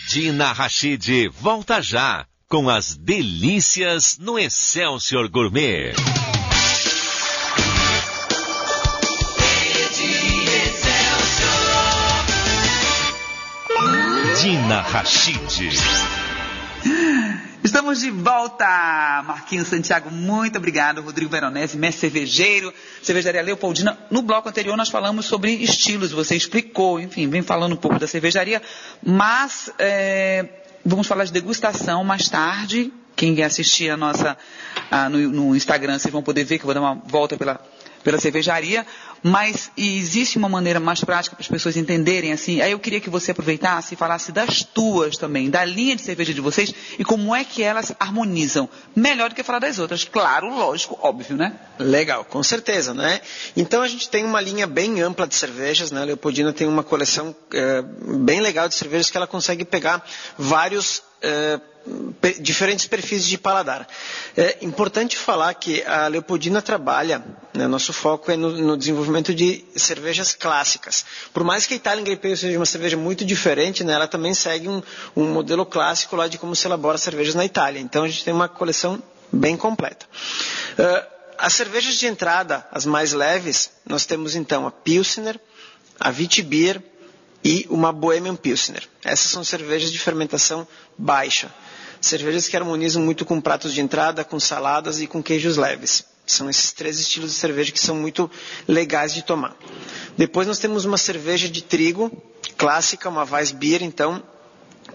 Dina Rachid volta já com as delícias no Excelsior Gourmet. Dina Rachid. Estamos de volta, Marquinhos Santiago, muito obrigado. Rodrigo Veronese, mestre cervejeiro, cervejaria Leopoldina. No bloco anterior nós falamos sobre estilos, você explicou, enfim, vem falando um pouco da cervejaria, mas é, vamos falar de degustação mais tarde. Quem assistir a nossa a, no, no Instagram, vocês vão poder ver que eu vou dar uma volta pela pela cervejaria, mas existe uma maneira mais prática para as pessoas entenderem assim. Aí eu queria que você aproveitasse e falasse das tuas também, da linha de cerveja de vocês e como é que elas harmonizam. Melhor do que falar das outras, claro, lógico, óbvio, né? Legal, com certeza, né? Então a gente tem uma linha bem ampla de cervejas, né? A Leopoldina tem uma coleção é, bem legal de cervejas que ela consegue pegar vários diferentes perfis de paladar. É importante falar que a Leopoldina trabalha, né, nosso foco é no, no, desenvolvimento de cervejas clássicas. Por mais que a Italian Grape seja uma cerveja muito diferente, né, ela também segue um, um, modelo clássico lá de como se elabora cervejas na Itália. Então a gente tem uma coleção bem completa. Uh, as cervejas de entrada, as mais leves, nós temos então a Pilsner, a Witbier e uma Bohemian Pilsner. Essas são cervejas de fermentação baixa. Cervejas que harmonizam muito com pratos de entrada, com saladas e com queijos leves. São esses três estilos de cerveja que são muito legais de tomar. Depois nós temos uma cerveja de trigo clássica, uma Weissbier, então,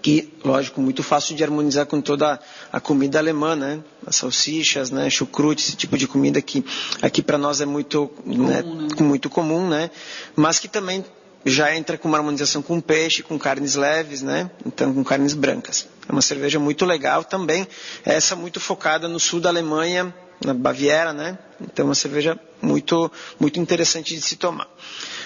que, lógico, muito fácil de harmonizar com toda a comida alemã, né? As salsichas, né? Chucrute, esse tipo de comida que aqui para nós é muito, né? comum, né? muito comum, né? Mas que também já entra com uma harmonização com peixe, com carnes leves, né? Então, com carnes brancas. É uma cerveja muito legal também. Essa muito focada no sul da Alemanha, na Baviera, né? Então, uma cerveja muito, muito interessante de se tomar.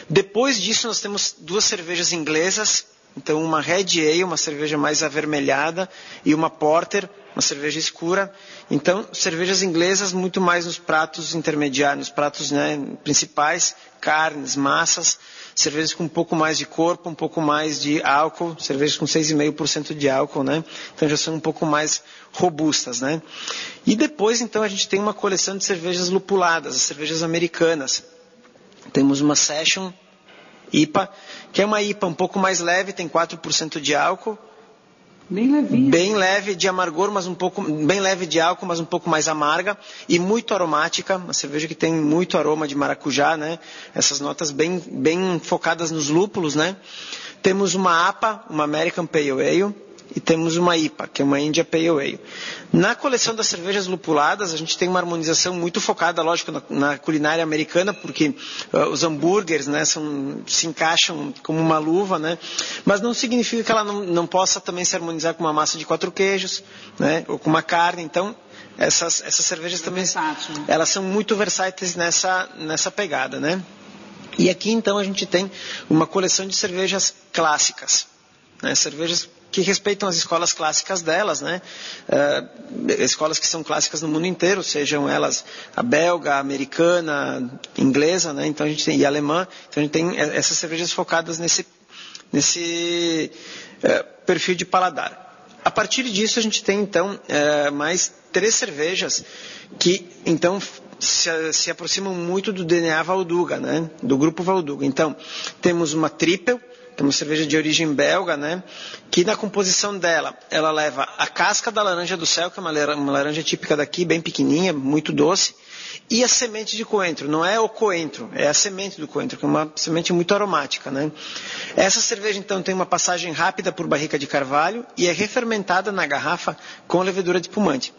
Depois disso, nós temos duas cervejas inglesas. Então, uma Red Ale, uma cerveja mais avermelhada, e uma Porter, uma cerveja escura. Então, cervejas inglesas muito mais nos pratos intermediários, nos pratos né, principais, carnes, massas cervejas com um pouco mais de corpo, um pouco mais de álcool, cervejas com 6,5% de álcool, né? Então já são um pouco mais robustas, né? E depois, então, a gente tem uma coleção de cervejas lupuladas, as cervejas americanas. Temos uma Session IPA, que é uma IPA um pouco mais leve, tem 4% de álcool, Bem levinha. Bem leve de amargor, mas um pouco bem leve de álcool, mas um pouco mais amarga e muito aromática. Uma cerveja que tem muito aroma de maracujá, né? Essas notas bem bem focadas nos lúpulos, né? Temos uma APA, uma American Pale Ale, e temos uma IPA, que é uma India Pale Ale. Na coleção das cervejas lupuladas, a gente tem uma harmonização muito focada, lógico, na, na culinária americana, porque uh, os hambúrgueres né, são, se encaixam como uma luva, né? mas não significa que ela não, não possa também se harmonizar com uma massa de quatro queijos, né? ou com uma carne. Então, essas, essas cervejas também elas são muito versáteis nessa, nessa pegada. Né? E aqui, então, a gente tem uma coleção de cervejas clássicas. Né? Cervejas que respeitam as escolas clássicas delas, né? Uh, escolas que são clássicas no mundo inteiro, sejam elas a belga, a americana, inglesa, né? Então a gente tem e alemã, então a gente tem essas cervejas focadas nesse nesse uh, perfil de paladar. A partir disso a gente tem então uh, mais três cervejas que então se, se, aproximam muito do DNA Valduga, né? Do grupo Valduga. Então temos uma triple é uma cerveja de origem belga, né? Que na composição dela, ela leva a casca da laranja do céu, que é uma laranja típica daqui, bem pequenininha, muito doce, e a semente de coentro. Não é o coentro, é a semente do coentro, que é uma semente muito aromática, né? Essa cerveja, então, tem uma passagem rápida por barrica de carvalho e é refermentada na garrafa com levedura de espumante.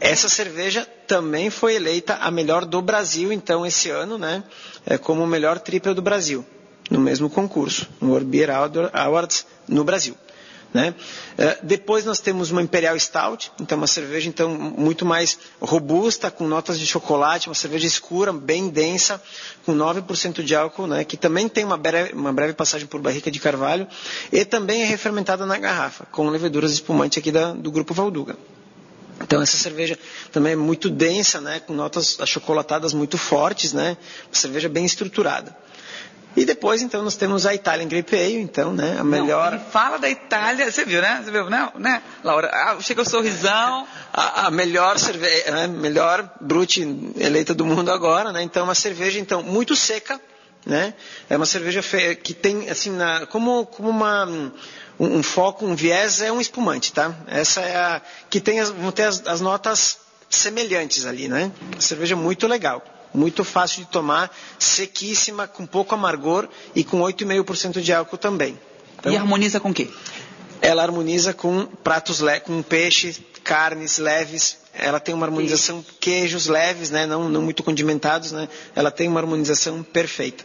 Essa cerveja também foi eleita a melhor do Brasil, então, esse ano, né? É como melhor triple do Brasil no mesmo concurso, no World Beer Awards no Brasil. Né? Uh, depois nós temos uma Imperial Stout, então uma cerveja então muito mais robusta, com notas de chocolate, uma cerveja escura, bem densa, com 9% de álcool, né? que também tem uma breve, uma breve, passagem por barrica de carvalho, e também é refermentada na garrafa, com leveduras espumantes aqui da, do grupo Valduga. Então essa cerveja também é muito densa, né? com notas achocolatadas muito fortes, né? uma cerveja bem estruturada. E depois, então, nós temos a Italian Grape Ale, então, né, a melhor... Não, fala da Itália, você viu, né? Você viu, né, né Laura? Ah, chega o sorrisão... A, a melhor cerveja, né, melhor brute eleita do mundo agora, né? Então, uma cerveja, então, muito seca, né? É uma cerveja que tem, assim, na, como, como uma... Um, um, foco, um viés é um espumante, tá? Essa é a que tem as, vão ter as, as notas semelhantes ali, né? Uma cerveja muito legal muito fácil de tomar, sequíssima, com pouco amargor e com 8,5% de álcool também. Então, e harmoniza com o quê? Ela harmoniza com pratos com peixe, carnes leves. Ela tem uma harmonização queijos leves, né, não, não muito condimentados, né. Ela tem uma harmonização perfeita.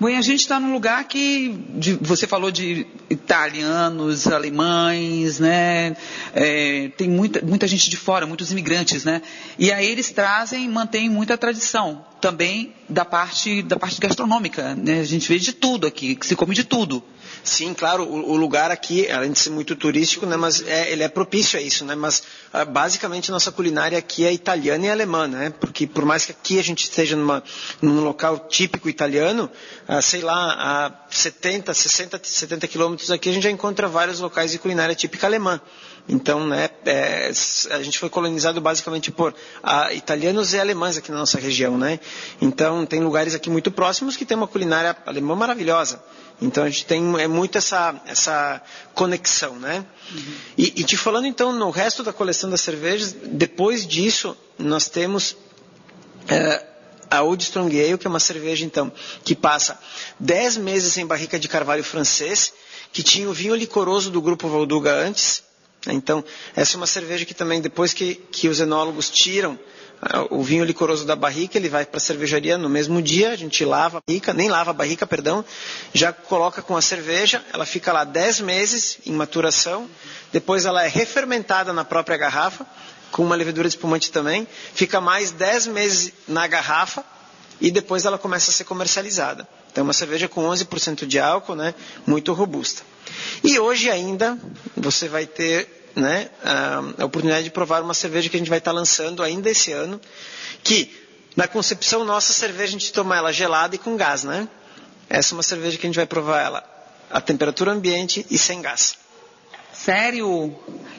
Bom, e a gente está num lugar que de, você falou de italianos, alemães, né? É, tem muita, muita gente de fora, muitos imigrantes, né? E aí eles trazem, mantêm muita tradição também da parte da parte gastronômica, né? A gente vê de tudo aqui, que se come de tudo. Sim, claro, o, o, lugar aqui, além de ser muito turístico, né, mas é, ele é propício a isso, né, mas uh, basicamente nossa culinária aqui é italiana e alemã, né, porque por mais que aqui a gente esteja numa, num local típico italiano, uh, sei lá, a 70, 60, 70 quilômetros aqui a gente já encontra vários locais de culinária típica alemã. Então, né, é, a gente foi colonizado basicamente por a, italianos e alemães aqui na nossa região, né? Então, tem lugares aqui muito próximos que tem uma culinária alemã maravilhosa. Então a gente tem é muito essa, essa conexão, né? Uhum. E, e, te falando então no resto da coleção das cervejas, depois disso nós temos é, a Old Strong Ale, que é uma cerveja, então, que passa 10 meses em barrica de carvalho francês, que tinha o vinho licoroso do Grupo Valduga antes. Então, essa é uma cerveja que também, depois que, que os enólogos tiram ah, o vinho licoroso da barrica, ele vai para a cervejaria no mesmo dia, a gente lava a barrica, nem lava a barrica, perdão, já coloca com a cerveja, ela fica lá 10 meses em maturação, depois ela é refermentada na própria garrafa, com uma levedura de espumante também, fica mais 10 meses na garrafa e depois ela começa a ser comercializada. Então, é uma cerveja com 11% de álcool, né, muito robusta. E hoje ainda você vai ter né, a, oportunidade de provar uma cerveja que a gente vai estar lançando ainda esse ano, que na concepção nossa, a cerveja a gente toma ela gelada e com gás, né? Essa é uma cerveja que a gente vai provar ela a temperatura ambiente e sem gás. Sério?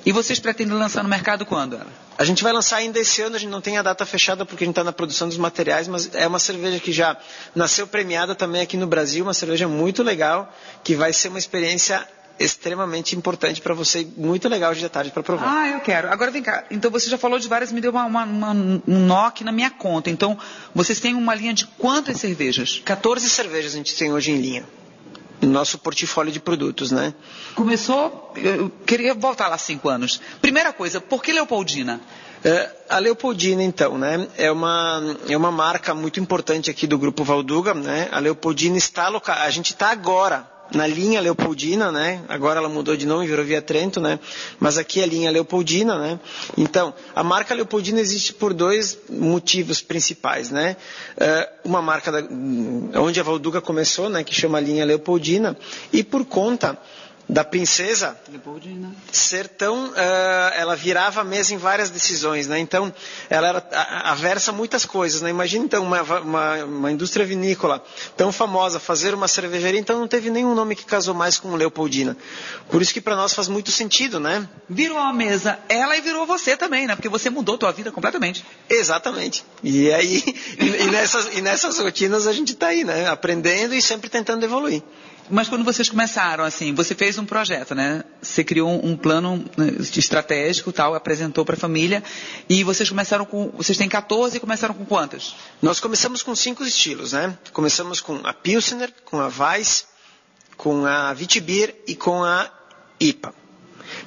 E vocês pretendem lançar no mercado quando? A gente vai lançar ainda esse ano, a gente não tem a data fechada porque a gente está na produção dos materiais, mas é uma cerveja que já nasceu premiada também aqui no Brasil, uma cerveja muito legal, que vai ser uma experiência extremamente importante para você, muito legal de tarde para provar. Ah, eu quero. Agora vem cá. Então você já falou de várias, me deu uma, uma, uma, um aqui na minha conta. Então vocês têm uma linha de quantas cervejas? 14 cervejas a gente tem hoje em linha. No nosso portfólio de produtos, né? Começou, eu queria voltar lá cinco anos. Primeira coisa, por que Leopoldina? É, a Leopoldina, então, né, é uma, é uma marca muito importante aqui do Grupo Valduga, né? A Leopoldina está local, a gente está agora na linha Leopoldina, né? Agora ela mudou de nome, virou Via Trento, né? Mas aqui é a linha Leopoldina, né? Então, a marca Leopoldina existe por dois motivos principais, né? Uh, uma marca da, onde a Valduga começou, né? Que chama linha Leopoldina, e por conta da princesa ser tão. Uh, ela virava a mesa em várias decisões, né? Então, ela era aversa a muitas coisas, né? Imagina então uma, uma, uma, indústria vinícola tão famosa fazer uma cervejaria, então não teve nenhum nome que casou mais com Leopoldina. Por isso que para nós faz muito sentido, né? Virou a mesa ela e virou você também, né? Porque você mudou tua vida completamente. Exatamente. E aí, e, e nessas, e nessas rotinas a gente está aí, né? Aprendendo e sempre tentando evoluir. Mas quando vocês começaram, assim, você fez um projeto, né? Você criou um plano né, estratégico, tal, apresentou para a família e vocês começaram com, vocês têm 14 e começaram com quantas? Nós começamos com cinco estilos, né? Começamos com a Pilsner, com a Weiss, com a Vitibir e com a IPA.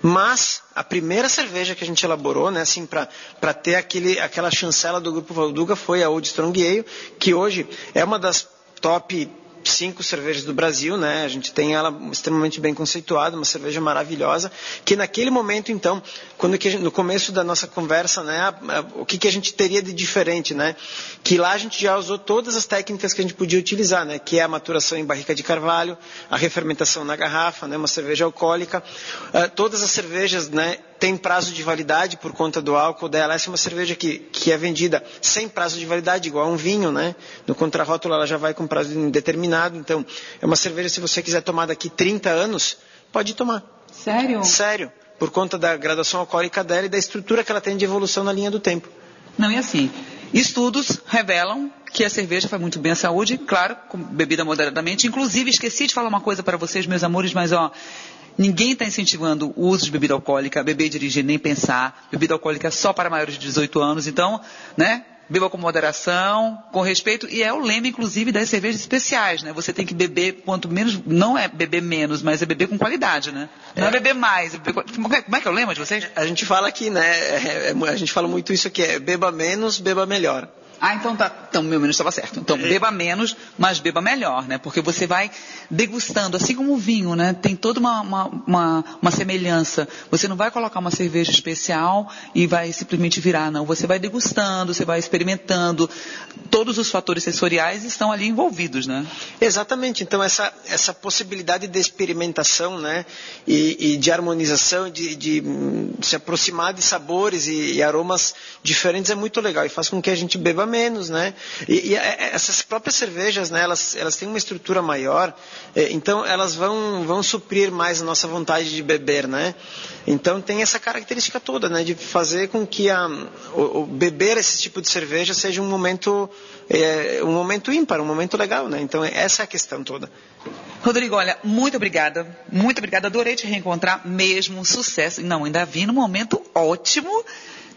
Mas a primeira cerveja que a gente elaborou, né, assim, para ter aquele, aquela chancela do grupo Valduga foi a Old Strong Ale, que hoje é uma das top cinco cervejas do Brasil, né? A gente tem ela extremamente bem conceituada, uma cerveja maravilhosa, que naquele momento, então, quando que gente, no começo da nossa conversa, né, a, a, o que, que a gente teria de diferente, né? Que lá a gente já usou todas as técnicas que a gente podia utilizar, né? Que é a maturação em barrica de carvalho, a refermentação na garrafa, né? Uma cerveja alcoólica, uh, todas as cervejas, né? tem prazo de validade por conta do álcool dela. Essa é uma cerveja que, que é vendida sem prazo de validade, igual a um vinho, né? No contrarótulo ela já vai com prazo indeterminado. Então, é uma cerveja, se você quiser tomar daqui 30 anos, pode tomar. Sério? Sério. Por conta da graduação alcoólica dela e da estrutura que ela tem de evolução na linha do tempo. Não, e assim, estudos revelam que a cerveja faz muito bem à saúde, claro, com bebida moderadamente. Inclusive, esqueci de falar uma coisa para vocês, meus amores, mas ó, Ninguém está incentivando o uso de bebida alcoólica, beber e dirigir, nem pensar. Bebida alcoólica é só para maiores de 18 anos. Então, né? Beba com moderação, com respeito, e é o lema, inclusive, das cervejas especiais, né? Você tem que beber quanto menos, não é beber menos, mas é beber com qualidade, né? Não é, é beber mais. É beber... Como é que é o lema de vocês? A gente fala aqui, né? É, é, a gente fala muito isso aqui, é beba menos, beba melhor. Ah, então tá. Então, meu menino estava certo. Então, beba menos, mas beba melhor, né? Porque você vai degustando, assim como o vinho, né? Tem toda uma, uma, uma, uma semelhança. Você não vai colocar uma cerveja especial e vai simplesmente virar, não. Você vai degustando, você vai experimentando. Todos os fatores sensoriais estão ali envolvidos, né? Exatamente. Então, essa, essa possibilidade de experimentação, né? E, e de harmonização, de, de, se aproximar de sabores e, e aromas diferentes é muito legal e faz com que a gente beba menos, né? E, e é, é, essas próprias cervejas, né? Elas, elas têm uma estrutura maior, é, então elas vão, vão suprir mais a nossa vontade de beber, né? Então tem essa característica toda, né? De fazer com que a, o, o beber esse tipo de cerveja seja um momento, é, um momento ímpar, um momento legal, né? Então essa é a questão toda. Rodrigo, olha, muito obrigada, muito obrigada, adorei te reencontrar mesmo, sucesso. Não, ainda vi num momento ótimo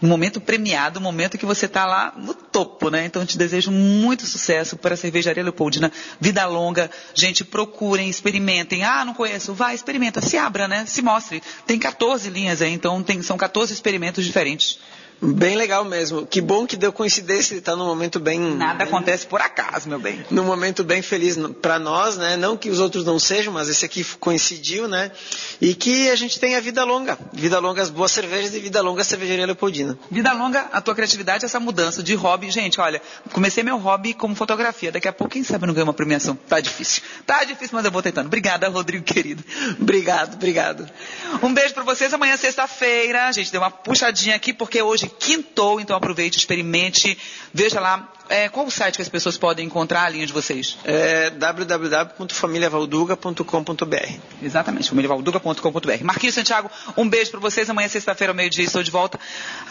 no momento premiado, no momento que você está lá no topo, né? Então eu te desejo muito sucesso para a Cervejaria Leopoldina, vida longa. Gente, procurem, experimentem. Ah, não conheço. Vai, experimenta, se abra, né? Se mostre. Tem 14 linhas aí, então tem, são 14 experimentos diferentes. Bem legal mesmo. Que bom que deu coincidência de estar num momento bem. Nada acontece por acaso, meu bem. Num momento bem feliz para nós, né? Não que os outros não sejam, mas esse aqui coincidiu, né? E que a gente tenha vida longa. Vida longa as boas cervejas e vida longa a cervejaria Leopoldina. Vida longa a tua criatividade, essa mudança de hobby. Gente, olha, comecei meu hobby como fotografia. Daqui a pouco, quem sabe, eu não ganho uma premiação. Tá difícil. Tá difícil, mas eu vou tentando. Obrigada, Rodrigo, querido. Obrigado, obrigado. Um beijo para vocês. Amanhã, sexta-feira. A gente deu uma puxadinha aqui, porque hoje quintou, então aproveite, experimente, veja lá é, qual o site que as pessoas podem encontrar a linha de vocês? É www.familiavalduga.com.br Exatamente, familiavalduga.com.br. Marquinhos Santiago, um beijo para vocês. Amanhã, sexta-feira, ao meio-dia, estou de volta.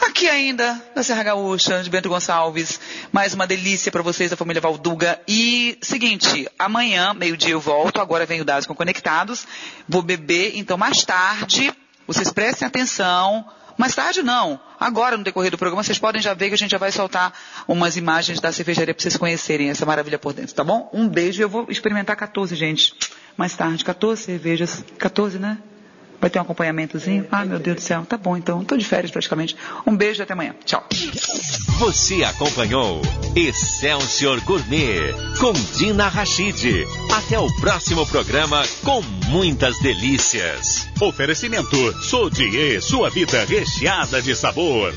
Aqui ainda, na Serra Gaúcha, de Bento Gonçalves. Mais uma delícia para vocês da família Valduga. E, seguinte, amanhã, meio-dia, eu volto. Agora vem o Dados com Conectados. Vou beber, então, mais tarde, vocês prestem atenção mais tarde não. Agora, no decorrer do programa, vocês podem já ver que a gente já vai soltar umas imagens da cervejaria para vocês conhecerem essa maravilha por dentro, tá bom? Um beijo. Eu vou experimentar 14, gente. Mais tarde, 14 cervejas. 14, né? Vai ter um acompanhamentozinho? Ah, meu Deus do céu. Tá bom, então. Estou de férias praticamente. Um beijo e até amanhã. Tchau. Você acompanhou Excelsior Gourmet com Dina Rachid. Até o próximo programa com muitas delícias. Oferecimento Sodier, sua vida recheada de sabor.